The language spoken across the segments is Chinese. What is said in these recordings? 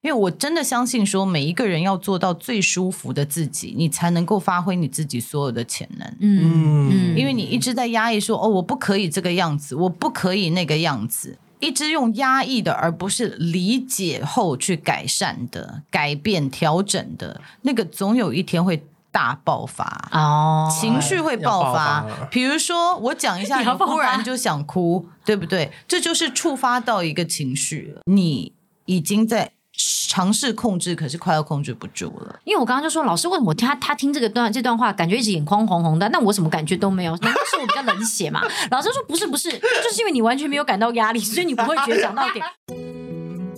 因为我真的相信，说每一个人要做到最舒服的自己，你才能够发挥你自己所有的潜能。嗯嗯，因为你一直在压抑说，哦，我不可以这个样子，我不可以那个样子，一直用压抑的，而不是理解后去改善的、改变、调整的那个，总有一天会大爆发哦，情绪会爆发。比如说，我讲一下，你忽然就想哭，对不对？这就是触发到一个情绪，你已经在。尝试控制，可是快要控制不住了。因为我刚刚就说，老师为什么他他听这个段这段话，感觉一直眼眶红红的，那我什么感觉都没有？难道是我比较冷血吗？老师说不是不是，就是因为你完全没有感到压力，所以你不会觉得讲到点。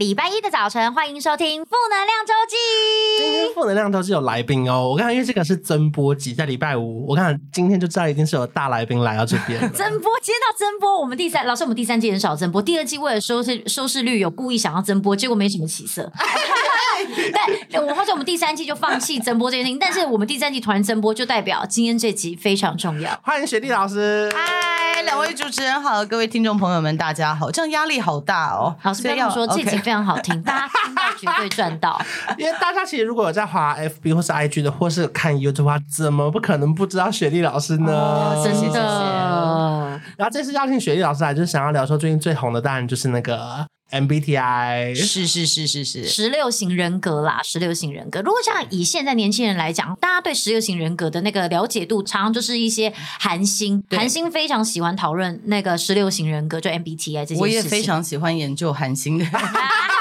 礼拜一的早晨，欢迎收听《负能量周记》。今天《负能量周记》有来宾哦，我看因为这个是增播集，在礼拜五，我看今天就知道一定是有大来宾来到这边。增播，接到增播，我们第三老师，我们第三季很少增播，第二季为了收视收视率，有故意想要增播，结果没什么起色。但我发现我们第三季就放弃 增播这件事情，但是我们第三季突然增播，就代表今天这集非常重要。欢迎雪莉老师，嗨，两位主持人好，各位听众朋友们，大家好。这样压力好大哦。老师不要说，这集非常好听，大家听到绝对赚到。因为大家其实如果有在滑 FB 或是 IG 的，或是看 YouTube 的话，怎么不可能不知道雪莉老师呢？哦、真的。然后这次邀请雪莉老师来，就是想要聊说最近最红的，当然就是那个。MBTI 是是是是是十六型人格啦，十六型人格。如果像以现在年轻人来讲，大家对十六型人格的那个了解度，常常就是一些韩星，韩星非常喜欢讨论那个十六型人格，就 MBTI 这些。我也非常喜欢研究韩星的。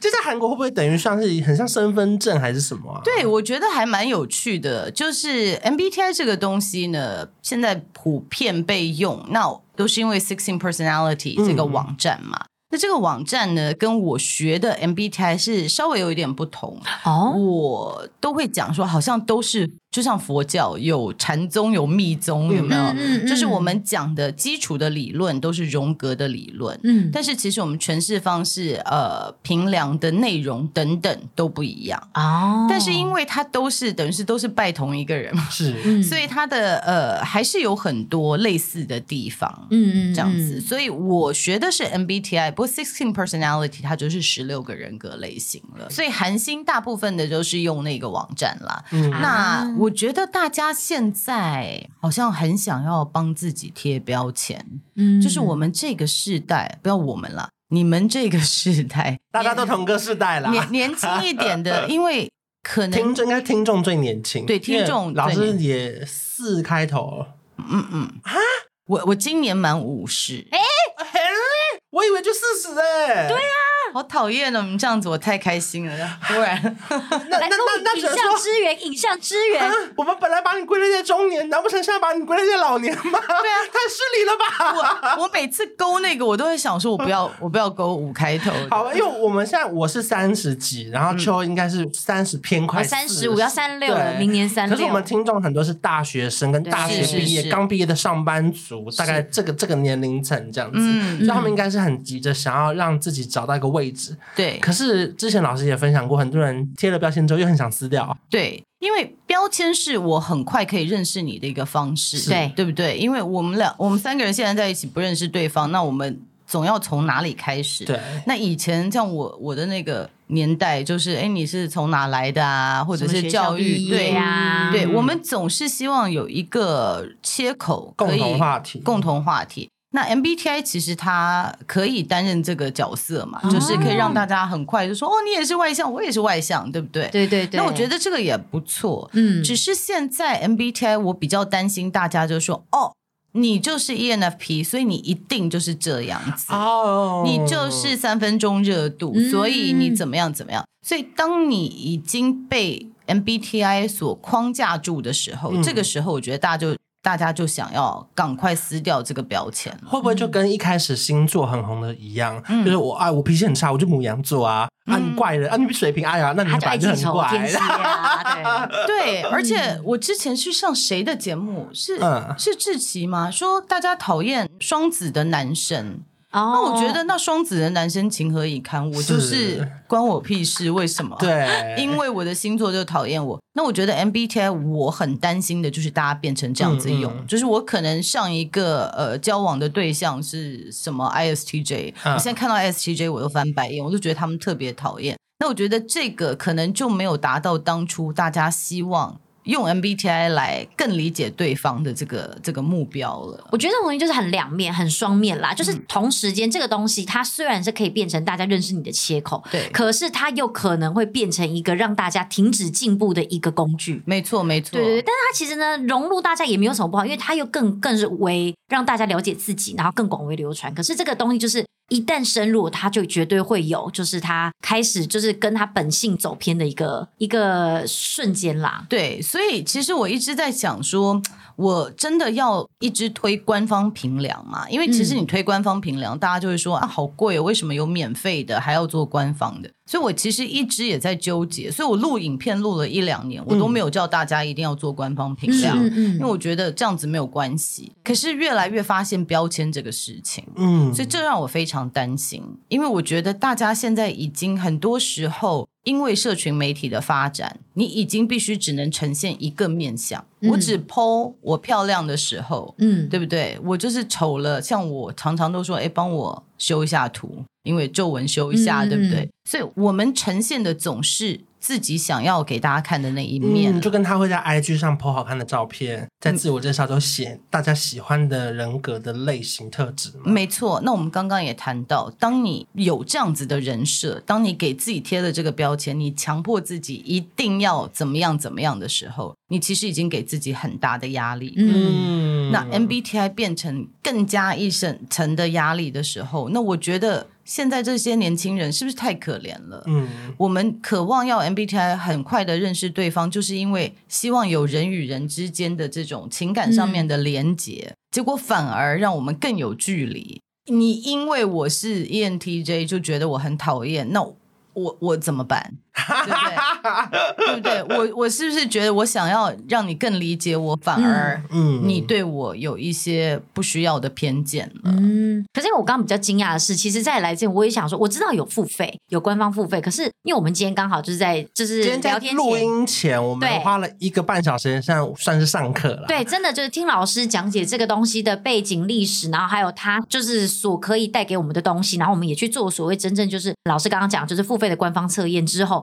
就在韩国会不会等于像是很像身份证还是什么啊？对，我觉得还蛮有趣的。就是 MBTI 这个东西呢，现在普遍被用，那都是因为 Sixteen Personality 这个网站嘛。嗯那这个网站呢，跟我学的 MBTI 是稍微有一点不同。哦，我都会讲说，好像都是。就像佛教有禅宗有密宗，有没有？嗯嗯嗯、就是我们讲的基础的理论都是荣格的理论，嗯，但是其实我们诠释方式、呃，评量的内容等等都不一样哦。但是因为它都是等于是都是拜同一个人嘛，是，所以它的呃还是有很多类似的地方，嗯嗯，这样子。所以我学的是 MBTI，不过 Sixteen Personality 它就是十六个人格类型了。所以韩星大部分的都是用那个网站啦。嗯，那我。我觉得大家现在好像很想要帮自己贴标签，嗯，就是我们这个世代，不要我们了，你们这个世代，大家都同个世代了，年年轻一点的，因为可能听众应该听众最年轻，对，听众老师也四开头，嗯嗯啊，我我今年满五十，哎，我以为就四十哎，对呀。好讨厌哦！你们这样子，我太开心了。突然，那那那那，影像支援，影像支援。我们本来把你归类在中年，难不成现在把你归类在老年吗？对啊，太失礼了吧！我我每次勾那个，我都会想说，我不要，我不要勾五开头。好吧，因为我们现在我是三十几，然后秋应该是三十偏快三十五，要三六了，明年三六。可是我们听众很多是大学生跟大学毕业、刚毕业的上班族，大概这个这个年龄层这样子，所以他们应该是很急着想要让自己找到一个位置。对。可是之前老师也分享过，很多人贴了标签之后又很想撕掉。对，因为标签是我很快可以认识你的一个方式，对，对不对？因为我们俩，我们三个人现在在一起不认识对方，那我们总要从哪里开始？对。那以前像我我的那个年代，就是哎，你是从哪来的啊？或者是教育？对呀，对，我们总是希望有一个切口，共同话题，共同话题。那 MBTI 其实它可以担任这个角色嘛，哦、就是可以让大家很快就说哦，你也是外向，我也是外向，对不对？对对对。那我觉得这个也不错，嗯，只是现在 MBTI 我比较担心大家就说哦，你就是 ENFP，所以你一定就是这样子哦，你就是三分钟热度，嗯、所以你怎么样怎么样。所以当你已经被 MBTI 所框架住的时候，嗯、这个时候我觉得大家就。大家就想要赶快撕掉这个标签，会不会就跟一开始星座很红的一样？嗯、就是我啊，我脾气很差，我就母羊座啊，嗯、啊你怪人啊，你水瓶哎呀，那你反正就很怪。对对，而且我之前去上谁的节目？是、嗯、是志奇吗？说大家讨厌双子的男生。那我觉得，那双子的男生情何以堪？我就是关我屁事，为什么？对，因为我的星座就讨厌我。那我觉得 MBTI 我很担心的就是大家变成这样子用，嗯嗯、就是我可能上一个呃交往的对象是什么 ISTJ，、嗯、我现在看到 ISTJ 我都翻白眼，我就觉得他们特别讨厌。那我觉得这个可能就没有达到当初大家希望。用 MBTI 来更理解对方的这个这个目标了。我觉得这种东西就是很两面、很双面啦。就是同时间，这个东西它虽然是可以变成大家认识你的切口，对，可是它又可能会变成一个让大家停止进步的一个工具。没错，没错。对对对，但是它其实呢，融入大家也没有什么不好，因为它又更更是为让大家了解自己，然后更广为流传。可是这个东西就是。一旦深入，他就绝对会有，就是他开始就是跟他本性走偏的一个一个瞬间啦。对，所以其实我一直在想说，我真的要一直推官方平凉嘛？因为其实你推官方平凉，大家就会说啊，好贵哦，为什么有免费的还要做官方的？所以我其实一直也在纠结，所以我录影片录了一两年，我都没有叫大家一定要做官方评量，嗯嗯、因为我觉得这样子没有关系。可是越来越发现标签这个事情，嗯，所以这让我非常担心，因为我觉得大家现在已经很多时候因为社群媒体的发展，你已经必须只能呈现一个面相。嗯、我只 po 我漂亮的时候，嗯，对不对？我就是丑了，像我常常都说，哎，帮我修一下图。因为皱纹修一下，嗯、对不对？所以我们呈现的总是自己想要给大家看的那一面，嗯、就跟他会在 IG 上 po 好看的照片，在自我介绍都写大家喜欢的人格的类型特质。没错，那我们刚刚也谈到，当你有这样子的人设，当你给自己贴了这个标签，你强迫自己一定要怎么样怎么样的时候，你其实已经给自己很大的压力。嗯，那 MBTI 变成更加一层层的压力的时候，那我觉得。现在这些年轻人是不是太可怜了？嗯，我们渴望要 MBTI 很快的认识对方，就是因为希望有人与人之间的这种情感上面的连结，嗯、结果反而让我们更有距离。你因为我是 ENTJ 就觉得我很讨厌，那我我怎么办？对不对？对不对？我我是不是觉得我想要让你更理解我，反而嗯，你对我有一些不需要的偏见了？嗯，可是因为我刚刚比较惊讶的是，其实，在来之前我也想说，我知道有付费，有官方付费，可是因为我们今天刚好就是在就是聊天录音前，我们花了一个半小时，像算是上课了。对，真的就是听老师讲解这个东西的背景历史，然后还有他就是所可以带给我们的东西，然后我们也去做所谓真正就是老师刚刚讲，就是付费的官方测验之后。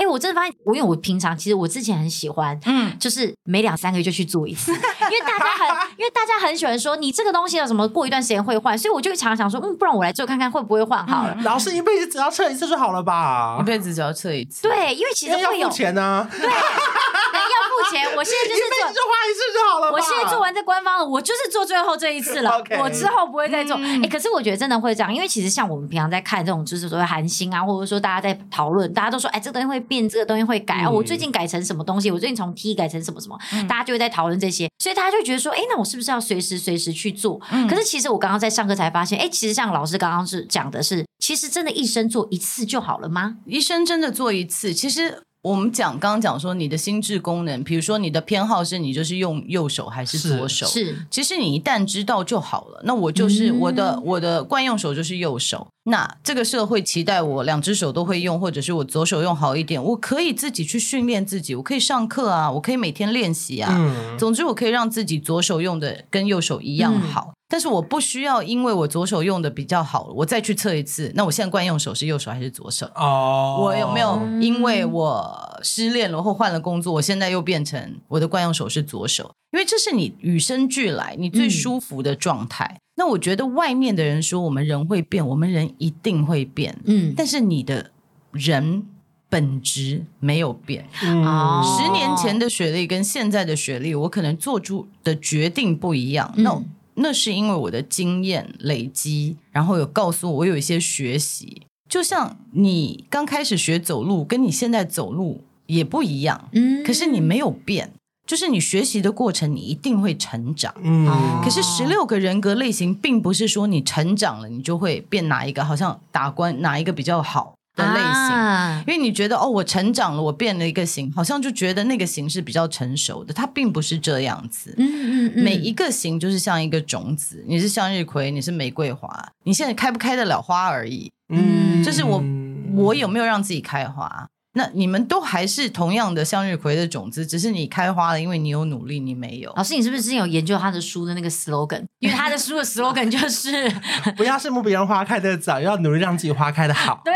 哎，我真的发现，我因为我平常其实我之前很喜欢，嗯，就是每两三个月就去做一次，因为大家很，因为大家很喜欢说你这个东西有什么过一段时间会换，所以我就常常想说，嗯，不然我来做看看会不会换好了。老师一辈子只要测一次就好了吧？一辈子只要测一次。对，因为其实会有钱呢。对，要付钱。我现在就是 做，就花一次就好了。我现在做完这官方了，我就是做最后这一次了，我之后不会再做。哎，可是我觉得真的会这样，因为其实像我们平常在看这种就是所谓韩星啊，或者说大家在讨论，大家都说，哎，这个东西会变，这个东西会改。啊！我最近改成什么东西？我最近从 T 改成什么什么？嗯、大家就会在讨论这些，所以大家就觉得说，哎，那我是不是要随时随时去做？嗯、可是其实我刚刚在上课才发现，哎，其实像老师刚刚是讲的是，其实真的一生做一次就好了吗？一生真的做一次，其实。我们讲刚刚讲说你的心智功能，比如说你的偏好是你就是用右手还是左手？是，是其实你一旦知道就好了。那我就是我的、嗯、我的惯用手就是右手。那这个社会期待我两只手都会用，或者是我左手用好一点，我可以自己去训练自己，我可以上课啊，我可以每天练习啊。嗯、总之我可以让自己左手用的跟右手一样好。嗯但是我不需要因为我左手用的比较好，我再去测一次。那我现在惯用手是右手还是左手？哦，我有没有因为我失恋了或换了工作，我现在又变成我的惯用手是左手？因为这是你与生俱来你最舒服的状态。嗯、那我觉得外面的人说我们人会变，我们人一定会变。嗯，但是你的人本质没有变。嗯，十年前的学历跟现在的学历，我可能做出的决定不一样。那、嗯那是因为我的经验累积，然后有告诉我，我有一些学习。就像你刚开始学走路，跟你现在走路也不一样，嗯，可是你没有变，就是你学习的过程，你一定会成长，嗯。可是十六个人格类型，并不是说你成长了，你就会变哪一个，好像打关哪一个比较好。的类型，啊、因为你觉得哦，我成长了，我变了一个型，好像就觉得那个型是比较成熟的，它并不是这样子。嗯嗯嗯，每一个型就是像一个种子，你是向日葵，你是玫瑰花，你现在开不开得了花而已。嗯，就是我我有没有让自己开花？那你们都还是同样的向日葵的种子，只是你开花了，因为你有努力，你没有。老师，你是不是之前有研究他的书的那个 slogan？因为他的书的 slogan 就是 不要羡慕别人花开的早，要努力让自己花开的好。对，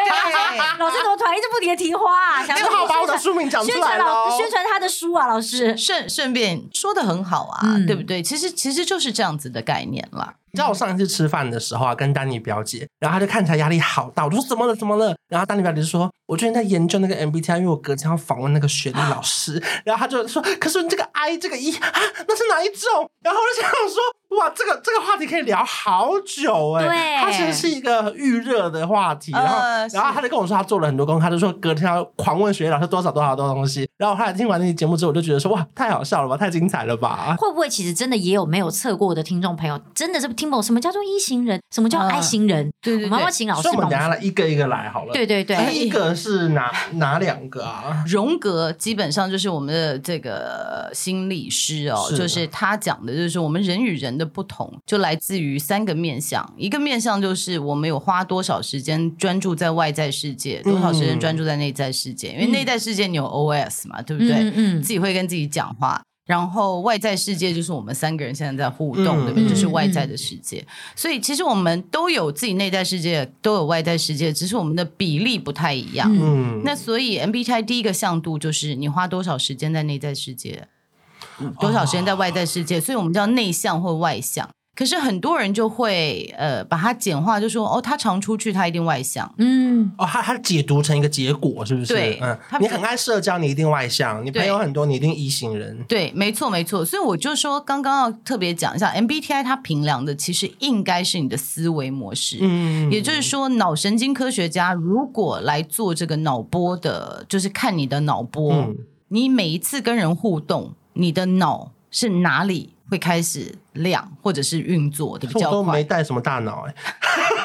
老师怎么突然一直不停的提花啊？想正好把我的书名讲出来了，宣传他的书啊，老师顺顺便说的很好啊，嗯、对不对？其实其实就是这样子的概念了。你知道我上一次吃饭的时候啊，跟丹尼表姐，然后她就看起来压力好大，我说怎么了怎么了？然后丹尼表姐就说，我最近在研究那个 MBTI，因为我隔天要访问那个学历老师，然后她就说，可是你这个 I 这个 E 啊，那是哪一种？然后我就想说。哇，这个这个话题可以聊好久哎！对，它其实是一个预热的话题，然后、呃、然后他就跟我说他做了很多功课，他就说隔天要狂问学姐老师多少多少多少东西。然后后来听完那期节目之后，我就觉得说哇，太好笑了吧，太精彩了吧！会不会其实真的也有没有测过的听众朋友，真的是听不懂什么叫做一型人，什么叫 I 型人？对对对，妈妈请老师，所以我们等下来一个一个来好了。对对对，第一个是哪哪两个啊？荣格基本上就是我们的这个心理师哦，是就是他讲的就是我们人与人的不同就。来自于三个面向，一个面向就是我们有花多少时间专注在外在世界，多少时间专注在内在世界。嗯、因为内在世界你有 OS 嘛，对不对？嗯，嗯，自己会跟自己讲话，然后外在世界就是我们三个人现在在互动，嗯、对不对？就是外在的世界。嗯、所以其实我们都有自己内在世界，都有外在世界，只是我们的比例不太一样。嗯，那所以 MBTI 第一个向度就是你花多少时间在内在世界，多少时间在外在世界，哦、所以我们叫内向或外向。可是很多人就会呃把它简化，就说哦，他常出去，他一定外向。嗯，哦，他他解读成一个结果，是不是？对，嗯，你很爱社交，你一定外向；你朋友很多，你一定 E 型人。对，没错，没错。所以我就说，刚刚要特别讲一下 MBTI，它评量的其实应该是你的思维模式。嗯，也就是说，脑神经科学家如果来做这个脑波的，就是看你的脑波，嗯，你每一次跟人互动，你的脑是哪里？会开始亮，或者是运作的比较快。我都没带什么大脑哎、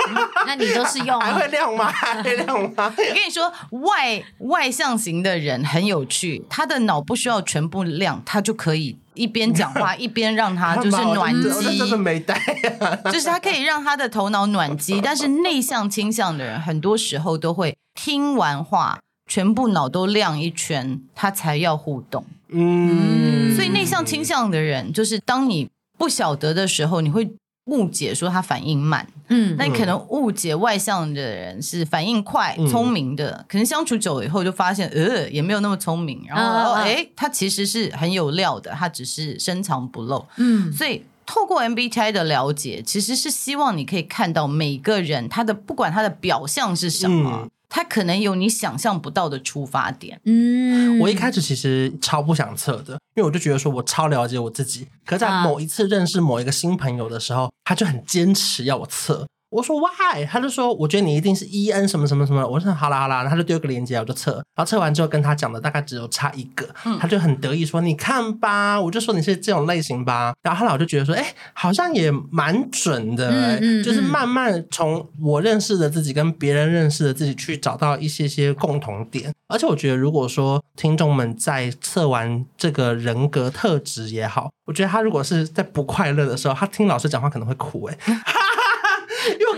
嗯，那你都是用 还会亮吗？还会亮吗？我跟你说，外外向型的人很有趣，他的脑不需要全部亮，他就可以一边讲话一边让他就是暖机。真的没带、啊，就是他可以让他的头脑暖机。但是内向倾向的人，很多时候都会听完话，全部脑都亮一圈，他才要互动。嗯，所以内向倾向的人，就是当你不晓得的时候，你会误解说他反应慢。嗯，那你可能误解外向的人是反应快、聪明的，嗯、可能相处久了以后就发现，呃，也没有那么聪明。然后，哎、嗯，他其实是很有料的，他只是深藏不露。嗯，所以透过 MBTI 的了解，其实是希望你可以看到每个人他的不管他的表象是什么。嗯他可能有你想象不到的出发点。嗯，我一开始其实超不想测的，因为我就觉得说我超了解我自己。可在某一次认识某一个新朋友的时候，他就很坚持要我测。我说 Why？他就说我觉得你一定是 E N 什么什么什么。我说好啦好啦，他就丢个链接，我就测。然后测完之后跟他讲的大概只有差一个，嗯、他就很得意说你看吧，我就说你是这种类型吧。然后后来我就觉得说，哎、欸，好像也蛮准的、欸，嗯嗯、就是慢慢从我认识的自己跟别人认识的自己去找到一些些共同点。而且我觉得，如果说听众们在测完这个人格特质也好，我觉得他如果是在不快乐的时候，他听老师讲话可能会哭、欸，哎。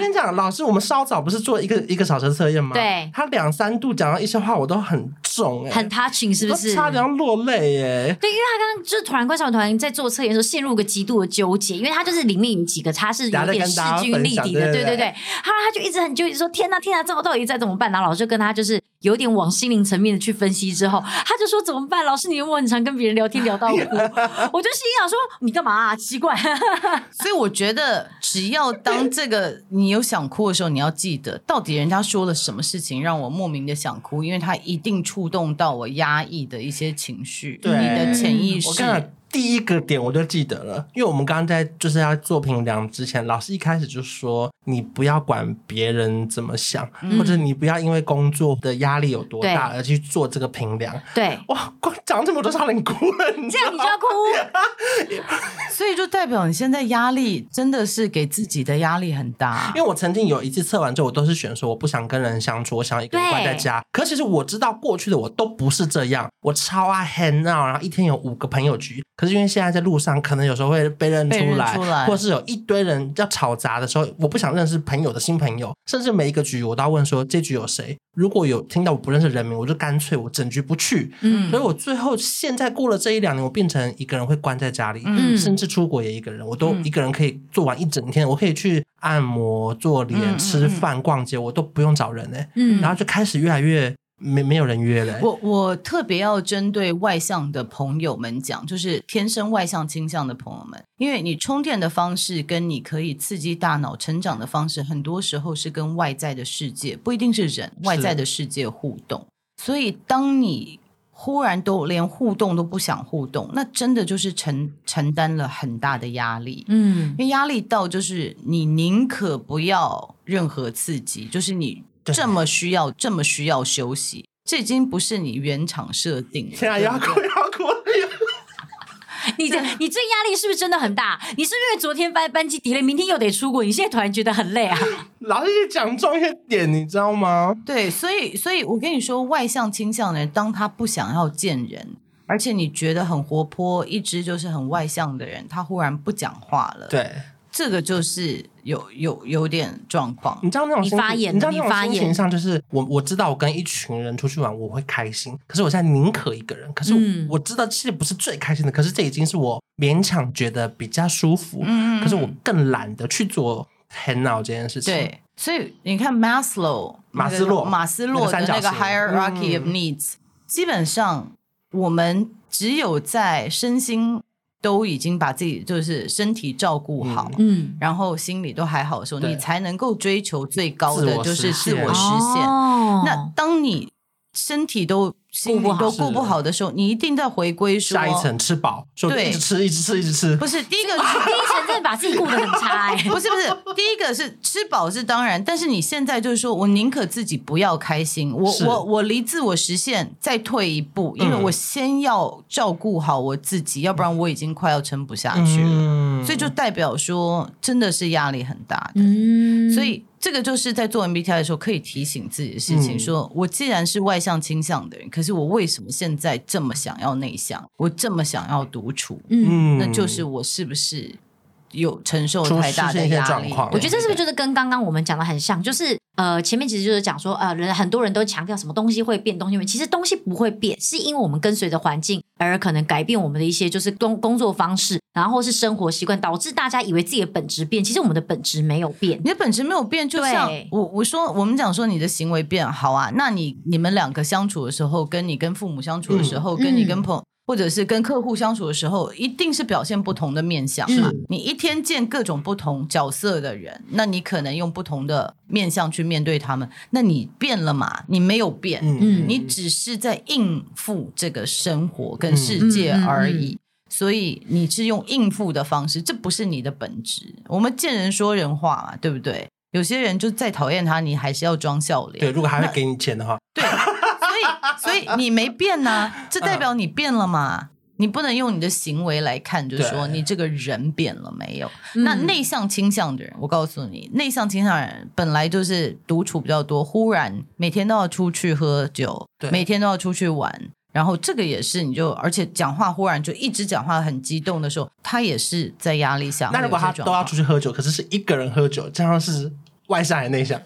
跟你讲，老师，我们稍早不是做一个一个小时测验吗？对，他两三度讲到一些话，我都很重哎、欸，很 touching 是不是？差点要落泪耶。对，因为他刚刚就是突然观察团在做测验的时候陷入个极度的纠结，因为他就是里面几个他是有点势均力敌的，对对对。后来他就一直很纠结说：“天哪，天哪，这我到底在怎么办？”然后老师就跟他就是。有点往心灵层面的去分析之后，他就说怎么办？老师，你有没有很常跟别人聊天聊到哭？我就心想说你干嘛啊？奇怪。所以我觉得，只要当这个你有想哭的时候，你要记得到底人家说了什么事情让我莫名的想哭，因为他一定触动到我压抑的一些情绪，对你的潜意识。第一个点我就记得了，因为我们刚刚在就是要做评量之前，老师一开始就说你不要管别人怎么想，嗯、或者你不要因为工作的压力有多大而去做这个评量。对，哇，光讲这么多差点哭了，你这样你就要哭，所以就代表你现在压力真的是给自己的压力很大。因为我曾经有一次测完之后，我都是选说我不想跟人相处，我想一个人关在家。可其实我知道过去的我都不是这样，我超爱 hang out，然后一天有五个朋友局。可是因为现在在路上，可能有时候会被认出来，出来或者是有一堆人要吵杂的时候，我不想认识朋友的新朋友，甚至每一个局我都要问说这局有谁？如果有听到我不认识人名，我就干脆我整局不去。嗯，所以我最后现在过了这一两年，我变成一个人会关在家里，嗯，甚至出国也一个人，我都一个人可以做完一整天，我可以去按摩、做脸、嗯、吃饭、逛街，我都不用找人哎，嗯，然后就开始越来越。没没有人约了。我我特别要针对外向的朋友们讲，就是天生外向倾向的朋友们，因为你充电的方式跟你可以刺激大脑成长的方式，很多时候是跟外在的世界，不一定是人，外在的世界互动。所以当你忽然都连互动都不想互动，那真的就是承承担了很大的压力。嗯，因为压力到就是你宁可不要任何刺激，就是你。这么需要，这么需要休息，这已经不是你原厂设定。天啊，要哭要哭！你这 你这压力是不是真的很大？你是因为昨天班班机 delay，明天又得出国，你现在突然觉得很累啊？老师讲重一点，你知道吗？对，所以所以我跟你说，外向倾向的人，当他不想要见人，而且你觉得很活泼，一直就是很外向的人，他忽然不讲话了。对。这个就是有有有点状况，你知道那种你发言，你知道那种心情上，就是我我知道我跟一群人出去玩我会开心，可是我现在宁可一个人。可是我知道其实不是最开心的，可是这已经是我勉强觉得比较舒服。嗯，可是我更懒得去做 hang out 这件事情。对，所以你看 Maslow 马斯洛马斯洛的那个 hierarchy of needs，基本上我们只有在身心。都已经把自己就是身体照顾好，嗯，然后心里都还好的时候，你才能够追求最高的就是自我实现。那当你身体都心里都顾不好的时候，你一定在回归说下一层吃饱，对，一直吃，一直吃，一直吃。不是第一个，第一层真的把自己顾得很差哎。不是不是，第一个是吃饱是当然，但是你现在就是说我宁可自己不要开心，我我我离自我实现再退一步，因为我先要照顾好我自己，要不然我已经快要撑不下去了。所以就代表说真的是压力很大的，所以。这个就是在做 MBTI 的时候可以提醒自己的事情，说我既然是外向倾向的人，可是我为什么现在这么想要内向？我这么想要独处，嗯，那就是我是不是有承受太大的压力？我觉得这是不是就是跟刚刚我们讲的很像？就是呃，前面其实就是讲说，呃，人很多人都强调什么东西会变，东西会，其实东西不会变，是因为我们跟随着环境而可能改变我们的一些就是工工作方式。然后是生活习惯导致大家以为自己的本质变，其实我们的本质没有变。你的本质没有变，就像我我说我们讲说你的行为变好啊，那你你们两个相处的时候，跟你跟父母相处的时候，嗯、跟你跟朋或者是跟客户相处的时候，一定是表现不同的面相嘛。你一天见各种不同角色的人，那你可能用不同的面相去面对他们。那你变了嘛？你没有变，嗯，你只是在应付这个生活跟世界而已。嗯嗯嗯所以你是用应付的方式，这不是你的本质。我们见人说人话嘛，对不对？有些人就再讨厌他，你还是要装笑脸。对，如果还会给你钱的话，对。所以，你没变呢、啊，这代表你变了嘛？你不能用你的行为来看，就是说你这个人变了没有？那内向倾向的人，我告诉你，内向倾向的人本来就是独处比较多，忽然每天都要出去喝酒，每天都要出去玩。然后这个也是，你就而且讲话忽然就一直讲话很激动的时候，他也是在压力下。那如果他都要出去喝酒，可是是一个人喝酒，这样是外向还是内向？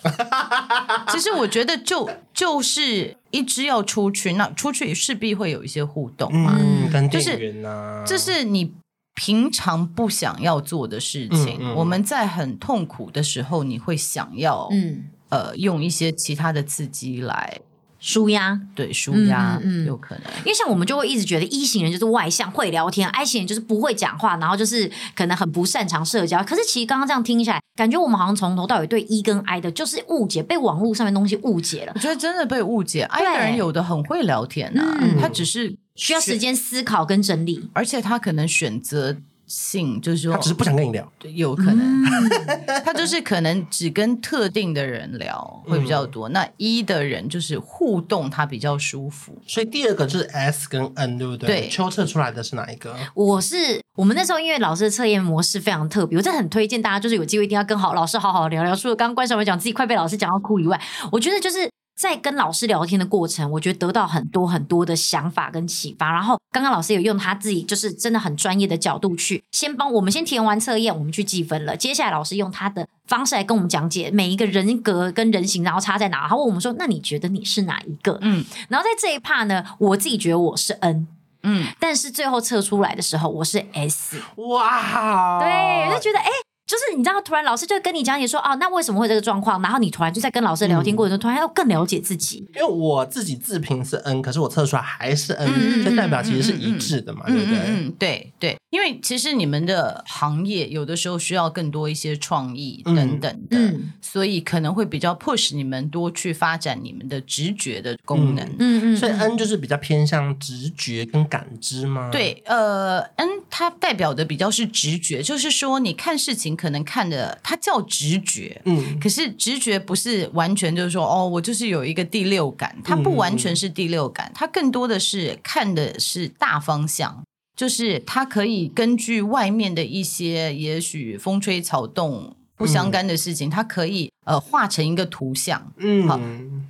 其实我觉得就就是一直要出去，那出去势必会有一些互动嘛，嗯，跟就是店员啊，这是你平常不想要做的事情。嗯嗯。我们在很痛苦的时候，你会想要，嗯，呃，用一些其他的刺激来舒压。对舒压，嗯有可能。因为像我们就会一直觉得一型人就是外向会聊天，I 型人就是不会讲话，然后就是可能很不擅长社交。可是其实刚刚这样听起来，感觉我们好像从头到尾对 E 跟 I 的就是误解，被网络上面东西误解了我，觉得真的被误解，I 的人有的很会聊天呐、嗯他只是需要时间思考跟整理。而且他可能选择性就是说他只是不想跟你聊。对有可能，嗯 他就是可能只跟特定的人聊会比较多。那一的人就是互动，他比较舒服。所以第二个就是 S 跟 N，对不对？对秋测出来的是哪一个？我是我们那时候因为老师的测验模式非常特别，我真的很推荐大家，就是有机会一定要跟好老师好好聊聊。除了刚刚关韶文讲自己快被老师讲到哭以外，我觉得就是。在跟老师聊天的过程，我觉得得到很多很多的想法跟启发。然后刚刚老师有用他自己就是真的很专业的角度去先帮我们先填完测验，我们去计分了。接下来老师用他的方式来跟我们讲解每一个人格跟人形，然后差在哪。然后问我们说：“那你觉得你是哪一个？”嗯然后在这一 part 呢，我自己觉得我是 N，嗯，但是最后测出来的时候我是 S。哇，对，我就觉得哎。诶就是你知道，突然老师就跟你讲解说，哦，那为什么会这个状况？然后你突然就在跟老师聊天过程中，突然要更了解自己。因为我自己自评是 N，可是我测出来还是 N，、嗯就代表其实是一致的嘛，嗯对不对？对对，因为其实你们的行业有的时候需要更多一些创意等等的，嗯所以可能会比较 push 你们多去发展你们的直觉的功能。嗯嗯，所以 N 就是比较偏向直觉跟感知吗？，对，呃，N 它代表的比较是直觉，就是说你看事情可能看的它叫直觉，嗯，可是直觉不是完全就是说哦，我就是有一个第六感，它不完全是第六感，它更多的是看的是大方向，就是它可以根据外面的一些也许风吹草动不相干的事情，它可以呃画成一个图像，嗯，好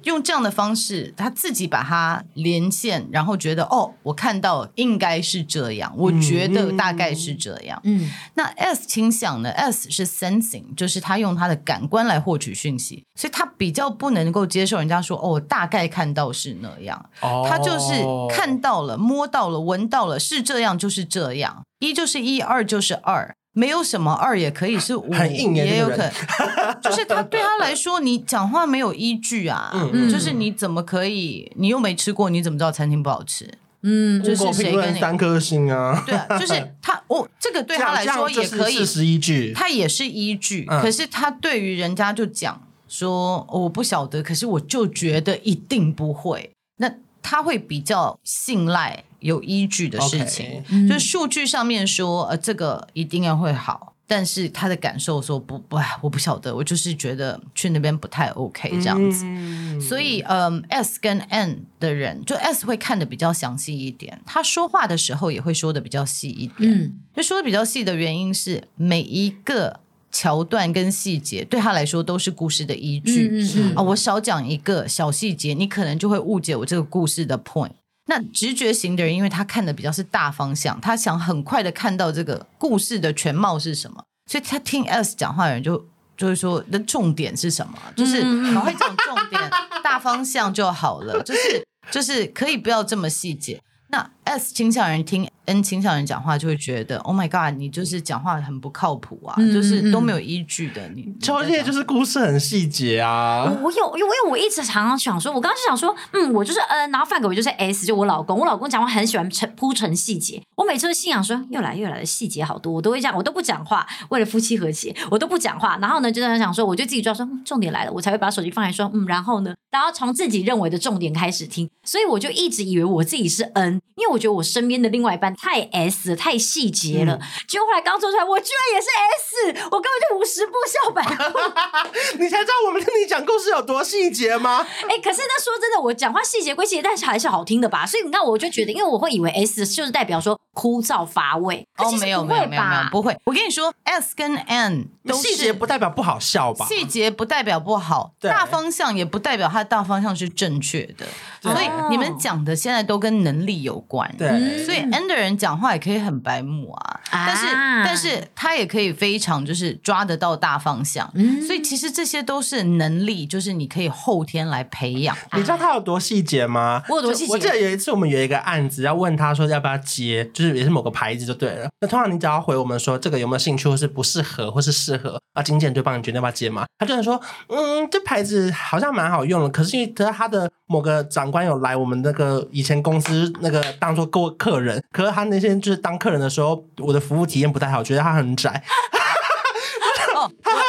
用这样的方式，他自己把它连线，然后觉得哦，我看到应该是这样，我觉得大概是这样。嗯那 S 倾向呢？S 是 sensing，就是他用他的感官来获取讯息，所以他比较不能够接受人家说哦，我大概看到是那样，哦他就是看到了、摸到了、闻到了，是这样就是这样，一就是一，二就是二。没有什么二也可以是五，很硬也有可能，就是他对他来说，你讲话没有依据啊，嗯就是你怎么可以，你又没吃过，你怎么知道餐厅不好吃？嗯，就是谁跟你三颗星啊？对啊，就是他哦，这个对他来说也可以事实依据。他也是依据，嗯可是他对于人家就讲说、哦我不晓得，可是我就觉得一定不会，那他会比较信赖有依据的事情就是数据上面说呃这个一定要会好，但是他的感受说不不，哎 我不晓得，我就是觉得去那边不太 OK 这样子。嗯所以，嗯，S 跟 N 的人，就 S 会看的比较详细一点，他说话的时候也会说的比较细一点。嗯就说的比较细的原因是，每一个桥段跟细节对他来说都是故事的依据。嗯嗯啊，我少讲一个小细节，你可能就会误解我这个故事的 point。那直觉型的人，因为他看的比较是大方向，他想很快的看到这个故事的全貌是什么，所以他听 S 讲话的人就就会说，那重点是什么？就是很会讲重点，大方向就好了，就是就是可以不要这么细节。那 S 倾向人听 N 倾向人讲话，就会觉得 Oh my God，你就是讲话很不靠谱啊，嗯就是都没有依据的。你秋叶就是故事很细节啊。我有，因为我一直常常想说，我刚刚就想说，嗯，我就是 N，然后范狗我就是 S，就我老公，我老公讲话很喜欢陈铺陈细节，我每次都心想说，又来又来的细节好多，我都会这样，我都不讲话，为了夫妻和谐，我都不讲话，然后呢，就是很想说，我就自己知道说、嗯，重点来了，我才会把手机放下说，嗯，然后呢，然后从自己认为的重点开始听，所以我就一直以为我自己是 N，因为我觉得我身边的另外一半太 S 了，太细节了，结果后来刚做出来，我居然也是 S，我根本就五十步笑百步。你才知道我们跟你讲故事有多细节吗？哎、可是那说真的，我讲话细节归细节，但是还是好听的吧？所以你看，我就觉得，因为我会以为 S 就是代表说枯燥乏味。哦，没有没有没有没有不会。我跟你说，S 跟 N 都是细节不代表不好笑吧？细节不代表不好，大方向也不代表它的大方向是正确的。所以你们讲的现在都跟能力有关。对嗯所以 N 的人讲话也可以很白目啊，啊但是但但是他也可以非常就是抓得到大方向。嗯，所以其实这些都是能力，就是你可以后天来培养。你知道他有多细节吗？我有多细节？我记得有一次我们有一个案子要问他说要不要接，就是是也是某个牌子就对了。那通常你只要回我们说这个有没有兴趣，或是不适合，或是适合，啊，经纪人就帮你决定要不要接嘛。他就能说，嗯，这牌子好像蛮好用的，可是因为他的某个长官有来我们那个以前公司那个当做过客人，可是他那天就是当客人的时候，我的服务体验不太好，觉得他很窄。他他他跟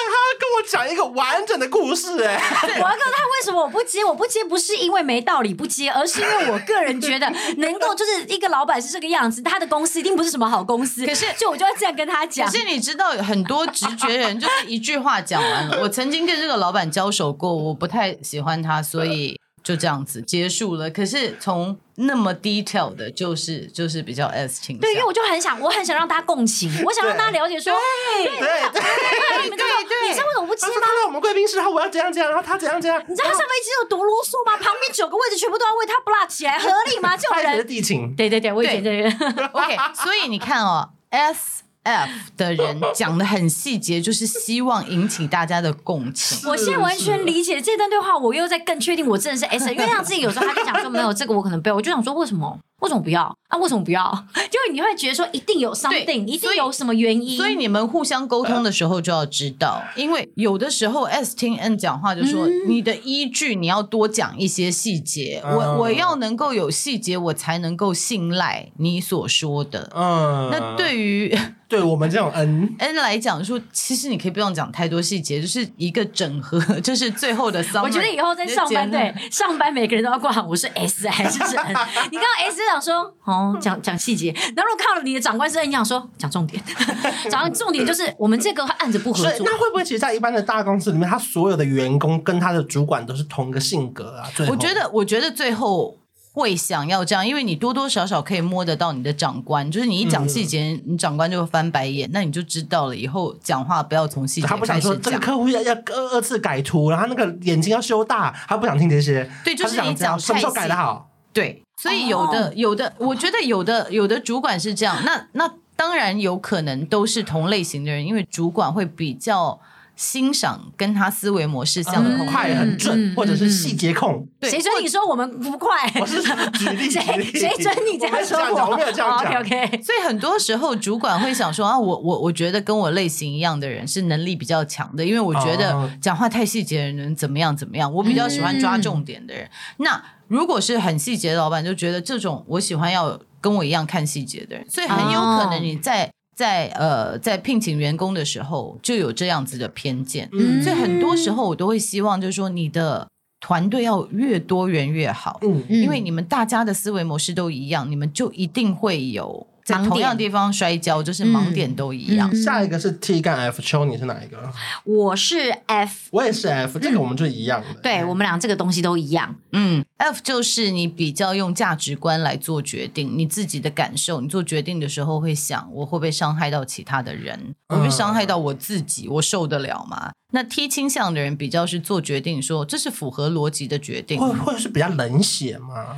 我讲一个完整的故事，欸，哎，我要告诉他为什么我不接，我不接不是因为没道理不接，而是因为我个人觉得能够就是一个老板是这个样子，他的公司一定不是什么好公司。可是就我就要这样跟他讲。可是你知道，很多直觉人就是一句话讲完了。我曾经跟这个老板交手过，我不太喜欢他，所以。就这样子结束了。可是从那么 detail 的，就是就是比较 S 倾向。对，因为我就很想，我很想让大家共情，我想让大家了解说，对对对，你们知道你知道为什么不接吗？他来我们贵宾室，然后我要怎样这样，然后他怎样这样？你知道他上飞机有多啰嗦吗？旁边九个位置全部都要为他 block 起来，合理吗？这种人地勤，对对对，我以前这个。OK，所以你看哦，S。F 的人讲的很细节，就是希望引起大家的共情。我现在完全理解这段对话，我又在更确定我真的是 S，因为像自己有时候他就讲说没有这个，我可能背，我就想说为什么？为什么不要？啊，为什么不要？就是你会觉得说一定有 something，一定有什么原因。所以你们互相沟通的时候就要知道，因为有的时候 S 听 N 讲话，就说你的依据你要多讲一些细节。我我要能够有细节，我才能够信赖你所说的。嗯，那对于 对我们这种 N N 来讲说，其实你可以不用讲太多细节，就是一个整合，就是最后的。我觉得以后在上班对上班，每个人都要挂我是 S 还是 N。你刚刚 S。想说哦，讲讲细节，然后如果靠了你的长官身，你想说讲重点，讲重点就是我们这个案子不合作。那会不会其实，在一般的大公司里面，他所有的员工跟他的主管都是同一个性格啊？我觉得，我觉得最后会想要这样，因为你多多少少可以摸得到你的长官，就是你一讲细节，嗯、你长官就会翻白眼，那你就知道了。以后讲话不要从细节。他不想说这个客户要要二二次改图，然后那个眼睛要修大，他不想听这些。对，就是你讲什么时候改的好？对。所以有的、oh. 有的，我觉得有的有的主管是这样，那那当然有可能都是同类型的人，因为主管会比较欣赏跟他思维模式相同、快很准，嗯、或者是细节控。谁准你说我们不快？我是举例，谁谁准你这样说我？我没有这样讲。Oh, OK OK。所以很多时候主管会想说啊，我我我觉得跟我类型一样的人是能力比较强的，因为我觉得讲话太细节的人怎么样怎么样，我比较喜欢抓重点的人。嗯、那如果是很细节的老板，就觉得这种我喜欢要跟我一样看细节的人，所以很有可能你在在呃在聘请员工的时候就有这样子的偏见。嗯，所以很多时候我都会希望，就是说你的团队要越多元越好。嗯，因为你们大家的思维模式都一样，你们就一定会有。在同样的地方摔跤，就是盲点都一样。下一个是 T 杠 F，秋你是哪一个？我是 F，我也是 F，这个我们就一样的。对，我们俩这个东西都一样。嗯，F 就是你比较用价值观来做决定，你自己的感受，你做决定的时候会想，我会不会伤害到其他的人？会不会伤害到我自己？我受得了吗？那 T 倾向的人比较是做决定，说这是符合逻辑的决定，会会是比较冷血吗？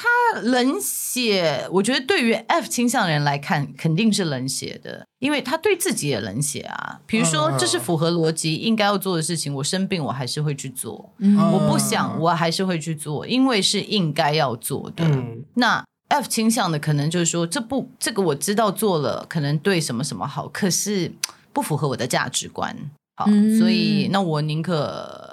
他冷血，我觉得对于 F 倾向的人来看，肯定是冷血的，因为他对自己也冷血啊。比如说，这是符合逻辑应该要做的事情，我生病我还是会去做，嗯、我不想我还是会去做，因为是应该要做的。嗯、那 F 倾向的可能就是说，这不这个我知道做了可能对什么什么好，可是不符合我的价值观。好，嗯、所以那我宁可。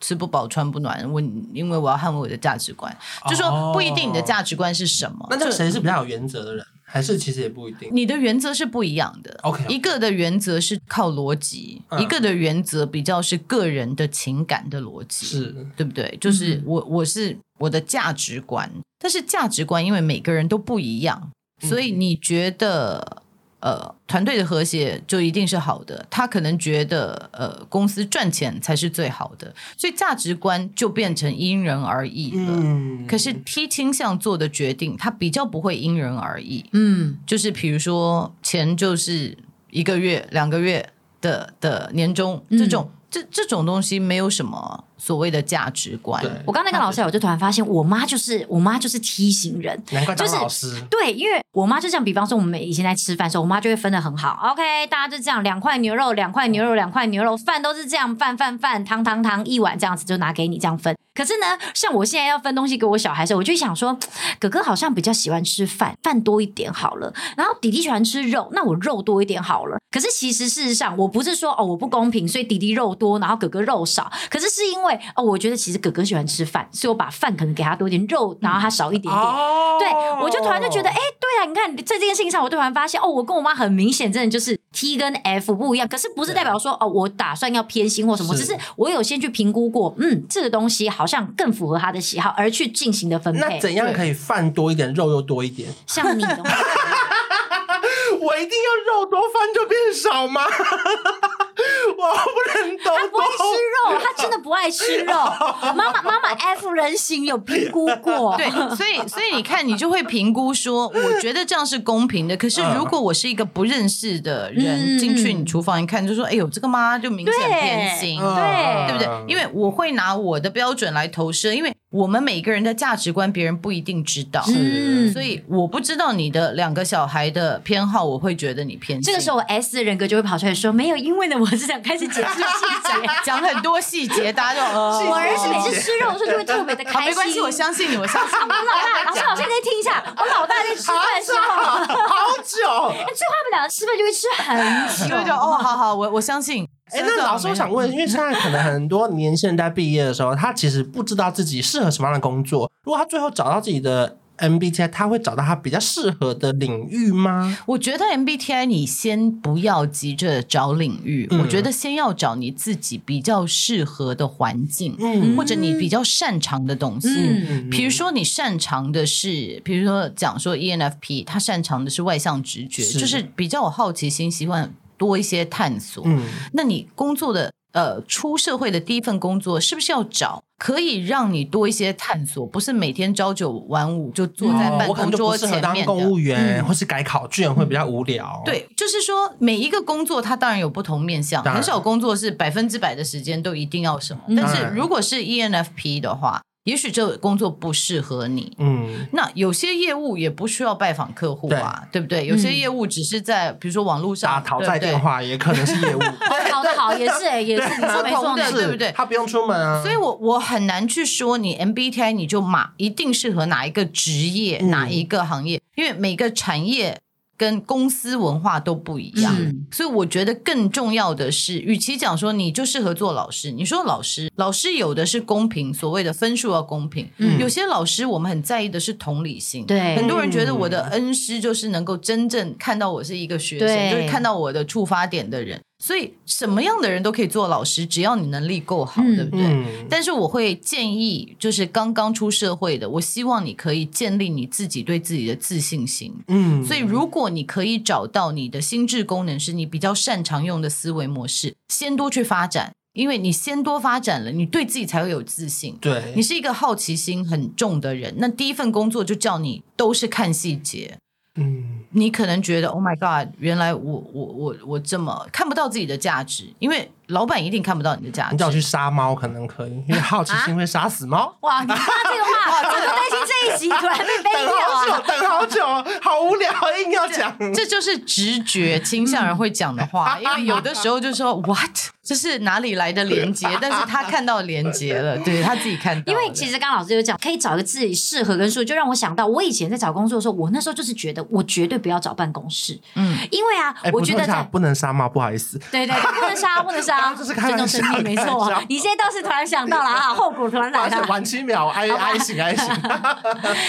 吃不饱穿不暖，我因为我要捍卫我的价值观，哦、就说不一定你的价值观是什么。那这个谁是比较有原则的人，还是其实也不一定？你的原则是不一样的。OK，, okay. 一个的原则是靠逻辑，嗯、一个的原则比较是个人的情感的逻辑，是对不对？就是我我是我的价值观，但是价值观因为每个人都不一样，所以你觉得？呃，团队的和谐就一定是好的。他可能觉得，呃，公司赚钱才是最好的，所以价值观就变成因人而异了。嗯，可是 T 倾向做的决定，他比较不会因人而异。嗯，就是比如说钱就是一个月、两个月的的年终，这种这这种东西没有什么所谓的价值观。我刚才跟老师，我就突然发现，我妈就是我妈就是梯形人，难怪当老师。就是、对，因为我妈就这样，比方说我们以前在吃饭的时候，我妈就会分的很好。OK，大家就这样，两块牛肉，两块牛肉，两块牛肉，饭都是这样，饭饭饭，汤汤汤，一碗这样子就拿给你这样分。可是呢，像我现在要分东西给我小孩时候，我就想说，哥哥好像比较喜欢吃饭，饭多一点好了。然后弟弟喜欢吃肉，那我肉多一点好了。可是其实事实上，我不是说哦我不公平，所以弟弟肉多，然后哥哥肉少。可是是因为哦，我觉得其实哥哥喜欢吃饭，所以我把饭可能给他多一点，肉然后他少一点点。哦、对，我就突然就觉得，哎，对啊，你看在这件事情上，我突然发现，哦，我跟我妈很明显真的就是 T 跟 F 不一样。可是不是代表说哦，我打算要偏心或什么，只是我有先去评估过，嗯，这个东西好像更符合他的喜好，而去进行的分配。那怎样可以饭多一点，肉又多一点？像你的话。我一定要肉多，饭就变少吗？我不能懂。他不爱吃肉，他真的不爱吃肉。妈妈，妈妈，F 人型有评估过，对，所以，所以你看，你就会评估说，我觉得这样是公平的。可是，如果我是一个不认识的人进去你厨房一看，就说，哎呦，这个妈就明显偏心，对，对不对？因为我会拿我的标准来投射，因为。我们每个人的价值观，别人不一定知道，嗯，所以我不知道你的两个小孩的偏好，我会觉得你偏心。这个时候，我 S 的人格就会跑出来说：“没有，因为呢，我是想开始解释细节，讲很多细节，大家就 呃，我儿子每次吃肉的时候就会特别的开心。没关系，我相信你，我相信你。我老大，老师，老师，你再听一下，我老大在吃饭的时候，好久，最后他们两个吃饭就会吃很久，就哦，好好，我我相信。”哎、欸，那老师，我想问，因为现在可能很多年轻人在毕业的时候，他其实不知道自己适合什么样的工作。如果他最后找到自己的 MBTI，他会找到他比较适合的领域吗？我觉得 MBTI，你先不要急着找领域，嗯、我觉得先要找你自己比较适合的环境，嗯，或者你比较擅长的东西。嗯，比如说你擅长的是，比如说讲说 ENFP，他擅长的是外向直觉，是就是比较有好奇心，喜欢。多一些探索，嗯，那你工作的呃，出社会的第一份工作，是不是要找可以让你多一些探索？不是每天朝九晚五就坐在办公桌前面公务员，嗯，或是改考卷会比较无聊。对，就是说每一个工作它当然有不同面向，很少工作是百分之百的时间都一定要什么。但是如果是 ENFP 的话。也许这个工作不适合你，嗯，那有些业务也不需要拜访客户啊，对，对不对？有些业务只是在比如说网络上打讨债电话，也可能是业务，好的好也是也是你说没错的，对不对？他不用出门啊，所以我我很难去说你 MBTI 你就马一定适合哪一个职业，嗯，哪一个行业，因为每个产业。跟公司文化都不一样，嗯、所以我觉得更重要的是，与其讲说你就适合做老师，你说老师，老师有的是公平，所谓的分数要公平。嗯、有些老师我们很在意的是同理心，对，很多人觉得我的恩师就是能够真正看到我是一个学生，就是看到我的触发点的人。所以什么样的人都可以做老师，只要你能力够好，嗯、对不对？嗯、但是我会建议，就是刚刚出社会的，我希望你可以建立你自己对自己的自信心。嗯，所以如果你可以找到你的心智功能是你比较擅长用的思维模式，先多去发展，因为你先多发展了，你对自己才会有自信。对，你是一个好奇心很重的人，那第一份工作就叫你都是看细节。嗯，你可能觉得，Oh my God，原来我我我我这么看不到自己的价值，因为。老板一定看不到你的价值。你叫我去杀猫可能可以，因为好奇心会杀死猫。哇，你说这个话，我就担心这一集突然被背掉啊！等好久，好无聊，硬要讲。这就是直觉倾向人会讲的话，因为有的时候就说 What，这是哪里来的连接？但是他看到连接了，对他自己看到。因为其实刚刚老师有讲，可以找一个自己适合跟数，就让我想到我以前在找工作的时候，我那时候就是觉得我绝对不要找办公室，嗯，因为啊，我觉得不能杀猫，不好意思，对对，不能杀，不能杀。这是开玩笑，没错。你现在倒是突然想到了啊，后果突然来了，晚七秒，哀哀醒哀醒。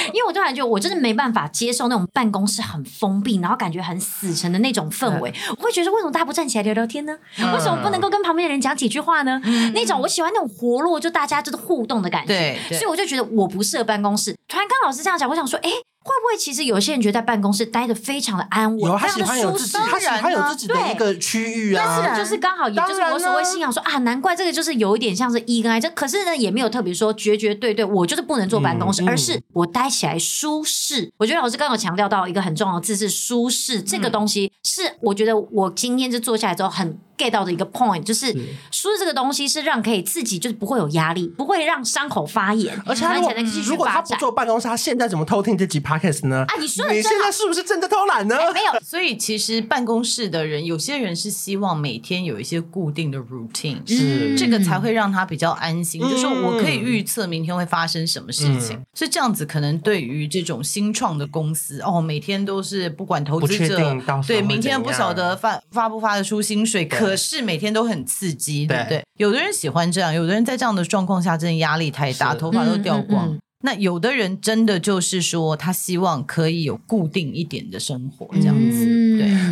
因为我突然觉得，我真的没办法接受那种办公室很封闭，然后感觉很死沉的那种氛围。我会觉得，为什么大家不站起来聊聊天呢？为什么不能够跟旁边的人讲几句话呢？那种我喜欢那种活络，就大家就是互动的感觉。所以我就觉得我不适合办公室。突然刚老师这样讲，我想说，哎。会不会其实有些人觉得在办公室待的非常的安稳，他喜欢有自己，他喜欢有自己的一个区域啊。但是就是刚好，也就是我所谓信仰说啊，难怪这个就是有一点像是 E 跟 I，这可是呢也没有特别说绝绝对对，我就是不能坐办公室，而是我待起来舒适。我觉得老师刚刚有强调到一个很重要的字是舒适，这个东西是我觉得我今天就坐下来之后很。Get 到的一个 point，就是书这个东西是让可以自己就是不会有压力，不会让伤口发炎，而且他如果如果他不坐办公室，他现在怎么偷听这集 podcast 呢？啊，你说你现在是不是正在偷懒呢？没有，所以其实办公室的人，有些人是希望每天有一些固定的 routine，是。这个才会让他比较安心，嗯、就是说我可以预测明天会发生什么事情。嗯、所以这样子可能对于这种新创的公司，哦，每天都是不管投资者对明天不晓得发发不发得出薪水，可是每天都很刺激，对不对？有的人喜欢这样，有的人在这样的状况下真的压力太大，头发都掉光。嗯嗯嗯那有的人真的就是说，他希望可以有固定一点的生活，这样子。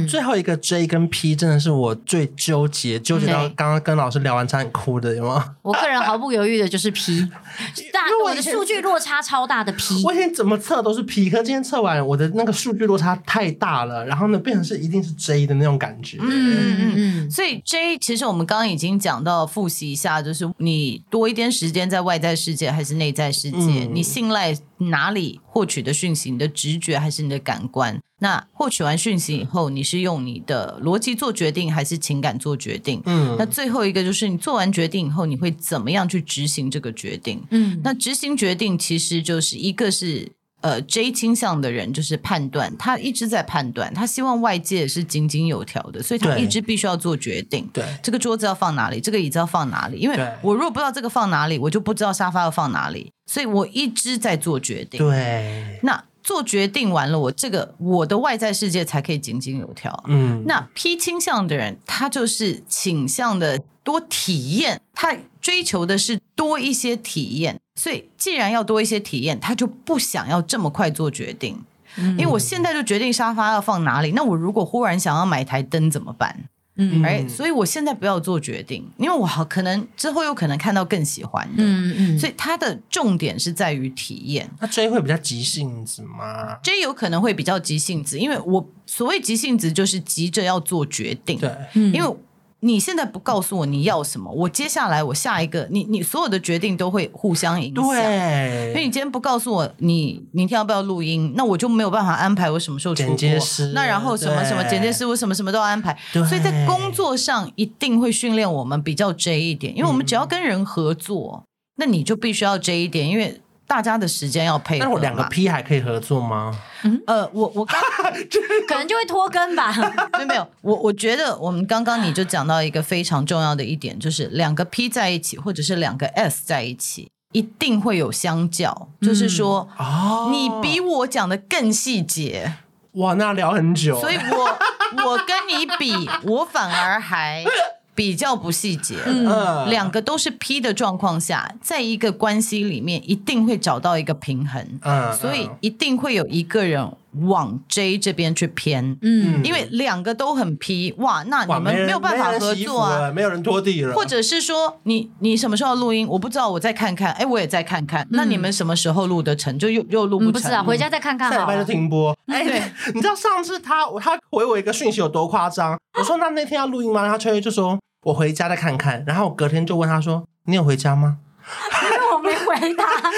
嗯、最后一个 J 跟 P 真的是我最纠结，纠结到刚刚跟老师聊完差点哭的，有吗？我个人毫不犹豫的就是 P，大我的数据落差超大的 P。我以前怎么测都是 P，可是今天测完，我的那个数据落差太大了，然后呢，变成是一定是 J 的那种感觉。嗯嗯嗯。所以 J 其实我们刚刚已经讲到，复习一下，就是你多一点时间在外在世界还是内在世界？嗯你信赖哪里获取的讯息？你的直觉还是你的感官？那获取完讯息以后，你是用你的逻辑做决定，还是情感做决定？嗯，那最后一个就是你做完决定以后，你会怎么样去执行这个决定？嗯，那执行决定其实就是一个是。呃，J 倾向的人就是判断，他一直在判断，他希望外界是井井有条的，所以他一直必须要做决定。对，这个桌子要放哪里，这个椅子要放哪里？因为我如果不知道这个放哪里，我就不知道沙发要放哪里，所以我一直在做决定。对，那做决定完了，我这个我的外在世界才可以井井有条。嗯，那 P 倾向的人，他就是倾向的多体验，他追求的是多一些体验。所以，既然要多一些体验，他就不想要这么快做决定。嗯，因为我现在就决定沙发要放哪里，那我如果忽然想要买台灯怎么办？嗯，哎，所以我现在不要做决定，因为我好可能之后有可能看到更喜欢的。嗯嗯，所以它的重点是在于体验。那 J 会比较急性子吗？J 有可能会比较急性子，因为我所谓急性子就是急着要做决定。对，因为。你现在不告诉我你要什么，我接下来我下一个，你你所有的决定都会互相影响。对，因为你今天不告诉我你明天要不要录音，那我就没有办法安排我什么时候出国。剪接师，那然后什么什么剪接师，我什么什么都要安排。对，所以在工作上一定会训练我们比较 J 一点，因为我们只要跟人合作，嗯、那你就必须要 J 一点，因为。大家的时间要配合。那我两个 P 还可以合作吗？嗯，呃，我我刚 可能就会拖更吧。没有没有，我我觉得我们刚刚你就讲到一个非常重要的一点，就是两个 P 在一起，或者是两个 S 在一起，一定会有相较。嗯、就是说，哦，你比我讲的更细节。哇，那聊很久。所以我我跟你比，我反而还。比较不细节，嗯，两个都是 P 的状况下，在一个关系里面一定会找到一个平衡，嗯，所以一定会有一个人往 J 这边去偏，嗯，因为两个都很 P，哇，那你们没有办法合作啊，没有人拖地了，或者是说你你什么时候录音，我不知道，我再看看，哎，我也再看看，那你们什么时候录得成，就又又录不成，不知道，回家再看看，下礼拜就停播。哎，对，你知道上次他他回我一个讯息有多夸张？我说那那天要录音吗？然后秋月就说。我回家再看看，然后我隔天就问他说：“你有回家吗？”因为我没回他，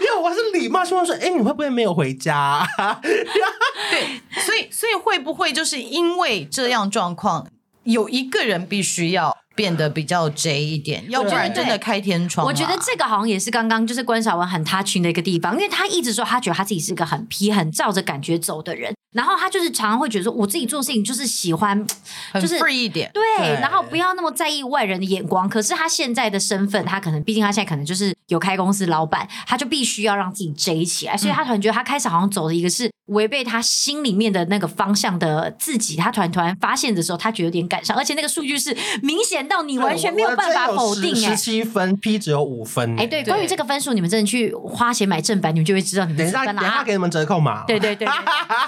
因为我是礼貌性问说：“哎，你会不会没有回家？” 对，所以所以会不会就是因为这样状况，有一个人必须要。变得比较 J 一点，要不然真的开天窗。我觉得这个好像也是刚刚就是关韶文很 touching 的一个地方，因为他一直说他觉得他自己是一个很皮、很照着感觉走的人，然后他就是常常会觉得说，我自己做事情就是喜欢就是 free 一点，对，然后不要那么在意外人的眼光。可是他现在的身份，他可能毕竟他现在可能就是有开公司老板，他就必须要让自己 J 起来，所以他突然觉得他开始好像走的一个是违背他心里面的那个方向的自己，他突然突然发现的时候，他觉得有点感伤，而且那个数据是明显到你完全没有。办法否定哎，十七分，P 只有五分。哎，对，关于这个分数，你们真的去花钱买正版，你们就会知道你们等一下。等一下给你们折扣码。对对对，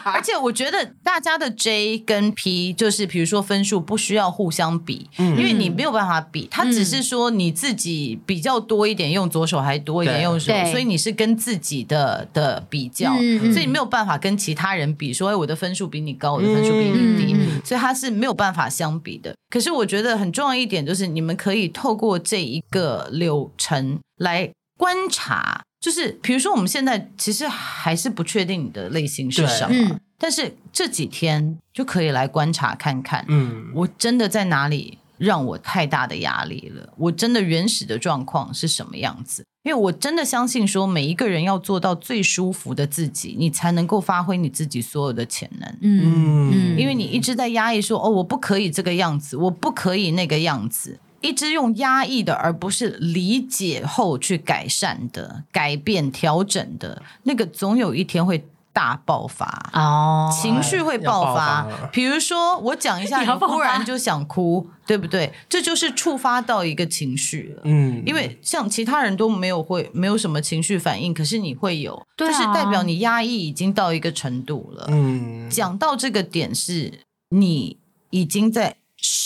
而且我觉得大家的 J 跟 P，就是比如说分数不需要互相比，因为你没有办法比，他只是说你自己比较多一点，用左手还多一点用手，所以你是跟自己的的比较，所以你没有办法跟其他人比，说哎，我的分数比你高，我的分数比你低，所以他是没有办法相比的。可是我觉得很重要一点就是你们可以透过这一个流程来观察，就是比如说我们现在其实还是不确定你的类型是什么，嗯、但是这几天就可以来观察看看，嗯，我真的在哪里让我太大的压力了。我真的原始的状况是什么样子？因为我真的相信说，每一个人要做到最舒服的自己，你才能够发挥你自己所有的潜能。嗯嗯，因为你一直在压抑说，哦，我不可以这个样子，我不可以那个样子，一直用压抑的，而不是理解后去改善的、改变、调整的那个，总有一天会。大爆发哦，情绪会爆发。爆发比如说，我讲一下，你忽然就想哭，对不对？这就是触发到一个情绪了。嗯，因为像其他人都没有会没有什么情绪反应，可是你会有，对啊，就是代表你压抑已经到一个程度了。嗯，讲到这个点是，你已经在。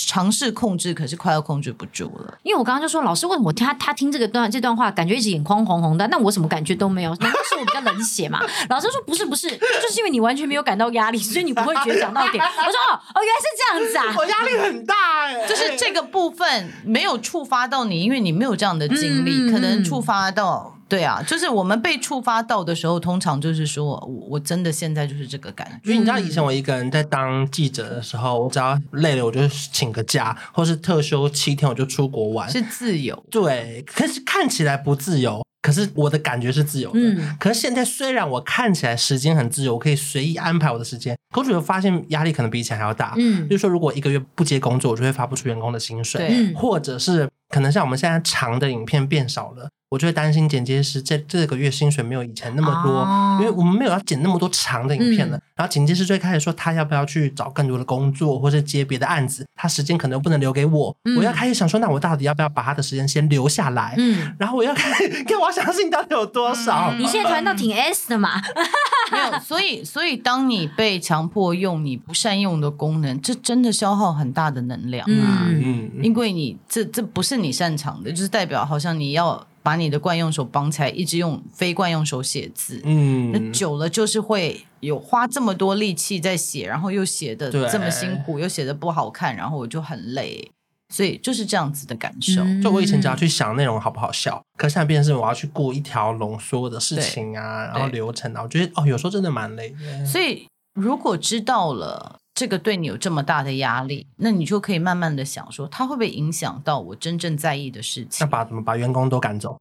尝试控制，可是快要控制不住了。因为我刚刚就说，老师为什么他他听这个段这段话，感觉一直眼眶红红的？那我什么感觉都没有？难道是我比较冷血嘛？老师说不是不是，就是因为你完全没有感到压力，所以你不会觉得讲到点。我说哦哦，原来是这样子啊！我压力很大哎，就是这个部分没有触发到你，因为你没有这样的经历，嗯、可能触发到。对啊，就是我们被触发到的时候，通常就是说我我真的现在就是这个感觉。因为你知道，以前我一个人在当记者的时候，我只要累了，我就请个假，或是特休七天，我就出国玩，是自由。对，可是看起来不自由，可是我的感觉是自由的。嗯，可是现在虽然我看起来时间很自由，我可以随意安排我的时间，可是我发现压力可能比以前还要大。嗯，就是说，如果一个月不接工作，我就会发不出员工的薪水，对，或者是可能像我们现在长的影片变少了。我就会担心剪接师这这个月薪水没有以前那么多，哦、因为我们没有要剪那么多长的影片了。嗯、然后剪接师就会开始说他要不要去找更多的工作，或者接别的案子，他时间可能不能留给我。嗯、我要开始想说，那我到底要不要把他的时间先留下来？嗯，然后我要看，看我要相信到底有多少？你现在突然到挺 S 的嘛？没有，所以所以当你被强迫用你不善用的功能，这真的消耗很大的能量啊！嗯，因为你这这不是你擅长的，就是代表好像你要。把你的惯用手绑起来，一直用非惯用手写字，嗯，那久了就是会有花这么多力气在写，然后又写的这么辛苦，又写的不好看，然后我就很累，所以就是这样子的感受。就我以前只要去想内容好不好笑，可是现在变成是我要去过一条龙所有的事情啊，然后流程啊，我觉得哦，有时候真的蛮累的。所以如果知道了。这个对你有这么大的压力，那你就可以慢慢的想说，它会不会影响到我真正在意的事情？那把怎么把员工都赶走？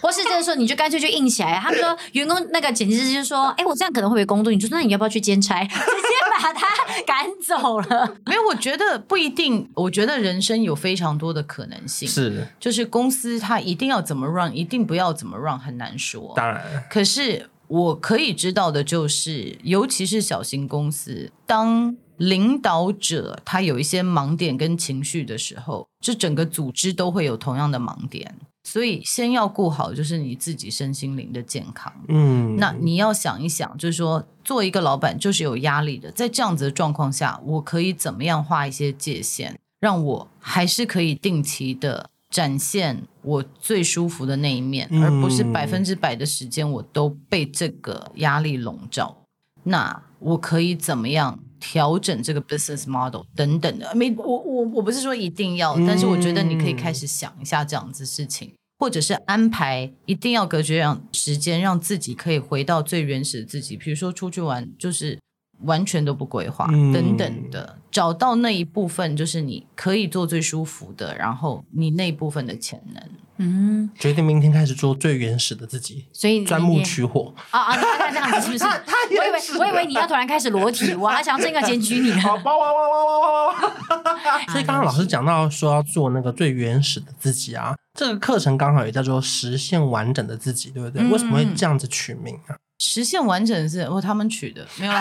或是这时候你就干脆就硬起来。他们说员工那个剪辑师就说：“哎，我这样可能会被工作。”你说：“那你要不要去兼差？”直接把他赶走了。没有，我觉得不一定。我觉得人生有非常多的可能性。是，就是公司它一定要怎么 run，一定不要怎么 run，很难说。当然，可是。我可以知道的就是，尤其是小型公司，当领导者他有一些盲点跟情绪的时候，这整个组织都会有同样的盲点。所以，先要顾好就是你自己身心灵的健康。嗯，那你要想一想，就是说，做一个老板就是有压力的，在这样子的状况下，我可以怎么样画一些界限，让我还是可以定期的。展现我最舒服的那一面，嗯、而不是百分之百的时间我都被这个压力笼罩。那我可以怎么样调整这个 business model 等等的？没，我我我不是说一定要，嗯、但是我觉得你可以开始想一下这样子事情，或者是安排一定要隔绝让时间，让自己可以回到最原始的自己。比如说出去玩，就是。完全都不规划，等等的，嗯、找到那一部分就是你可以做最舒服的，然后你那一部分的潜能，嗯，决定明天开始做最原始的自己，所以钻木取火啊啊！你看这样子是不是？我以为我以为你要突然开始裸体，我还想这个检举你。好，哇哇哇哇哇哇！所以刚刚老师讲到说要做那个最原始的自己啊，这个课程刚好也叫做实现完整的自己，对不对？嗯、为什么会这样子取名啊？实现完整是哦，他们取的没有。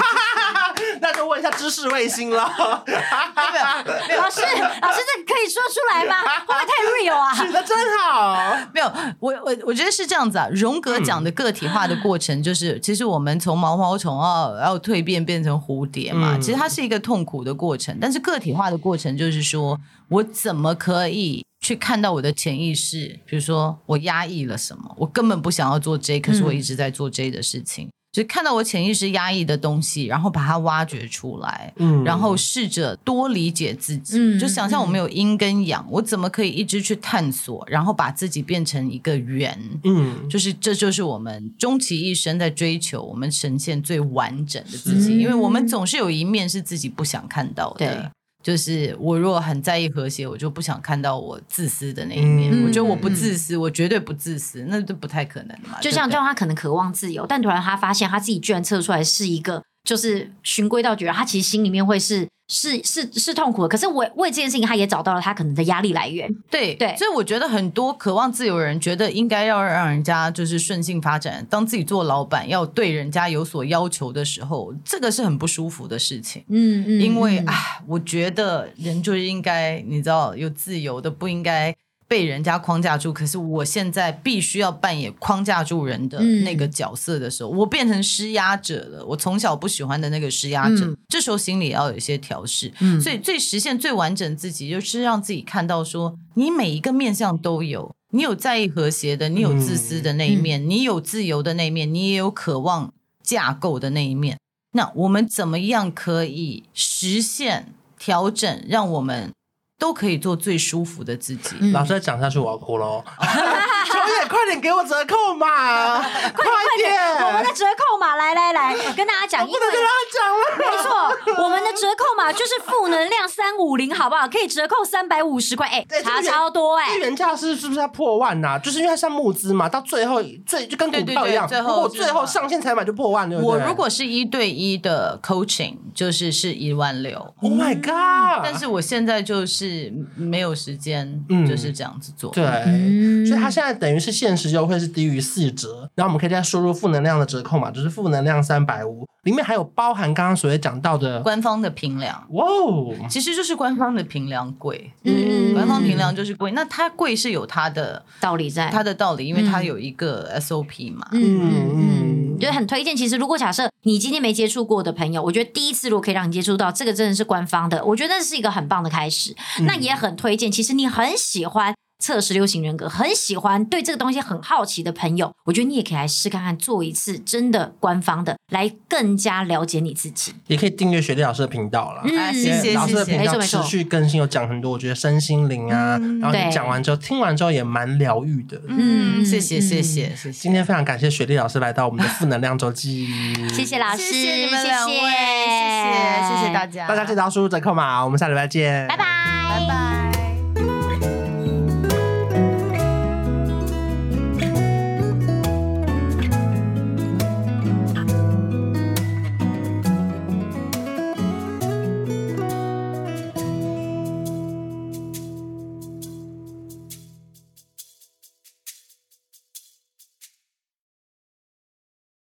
那就问一下知识卫星了。没有，老师，老师，这可以说出来吗？会不会太 real 啊？取的真好。没有，我我我觉得是这样子啊。荣格讲的个体化的过程，就是、嗯、其实我们从毛毛虫啊，然后蜕变变成蝴蝶嘛，嗯、其实它是一个痛苦的过程。但是个体化的过程，就是说我怎么可以去看到我的潜意识？比如说我压抑了什么，我根本不想要做 J，可是我一直在做 J 的事情。嗯就看到我潜意识压抑的东西，然后把它挖掘出来，嗯，然后试着多理解自己，嗯，就想象我们有阴跟阳，我怎么可以一直去探索，然后把自己变成一个圆，嗯，就是这就是我们终其一生在追求，我们呈现最完整的自己，因为我们总是有一面是自己不想看到的，对，就是我如果很在意和谐，我就不想看到我自私的那一面。嗯我觉得我不自私，我绝对不自私，那都不太可能嘛。就像对不对叫他可能渴望自由，但突然他发现他自己居然测出来是一个，就是循规蹈矩，他其实心里面会是是是是痛苦的。可是为为这件事情，他也找到了他可能的压力来源。对对所以我觉得很多渴望自由的人觉得应该要让人家就是顺性发展，当自己做老板要对人家有所要求的时候，这个是很不舒服的事情。嗯嗯因为嗯啊，我觉得人就是应该，你知道，有自由的，不应该被人家框架住。可是我现在必须要扮演框架住人的那个角色的时候，我变成施压者了。我从小不喜欢的那个施压者，嗯这时候心里要有一些调试。嗯所以最实现最完整自己，就是让自己看到说，你每一个面相都有。你有在意和谐的，你有自私的那一面，你有自由的那一面，你也有渴望架构的那一面。那我们怎么样可以实现调整，让我们都可以做最舒服的自己？嗯老师再讲下去，我要哭喽！小野，快点给我折扣码，快点！我们的折扣码，来来来，跟大家讲，不能跟他讲了。没错，我们的折扣码就是负能量三五零，好不好？可以折扣三百五十块，哎、哎差超多哎、这原价是是不是要破万呐、就是因为它像募资嘛，到最后最就跟股票一样，对对对最后如果最后上线才买就破万，对不对？我如果是一对一的 coaching，就是是一万六。Oh my God！但是我现在就是没有时间，嗯就是这样子做。对，嗯所以他现在等于是限时优惠是低于四折，然后我们可以再输入负能量的折扣嘛，就是负能量三百五，里面还有包含刚刚所谓讲到的，官方的平量哇哦，其实就是官方的平量贵，嗯官方平量就是贵。那它贵是有它的道理在，它的道理，因为它有一个 SOP 嘛。嗯嗯嗯嗯，就很推荐。其实，如果假设你今天没接触过的朋友，我觉得第一次如果可以让你接触到这个，真的是官方的，我觉得那是一个很棒的开始。那也很推荐，其实你很喜欢。测试六型人格，很喜欢对这个东西很好奇的朋友，我觉得你也可以来试看看，做一次真的官方的，来更加了解你自己。也可以订阅雪莉老师的频道了。谢谢老师的频道持没错没错续更新，有讲很多，我觉得身心灵啊，然后你讲完之后，听完之后也蛮疗愈的。嗯，嗯谢谢谢谢谢谢。今天非常感谢雪莉老师来到我们的负能量周记，谢谢老师，谢谢你们谢两位，谢谢谢谢大家，大家记得要输入折扣码，我们下礼拜见，拜拜拜拜。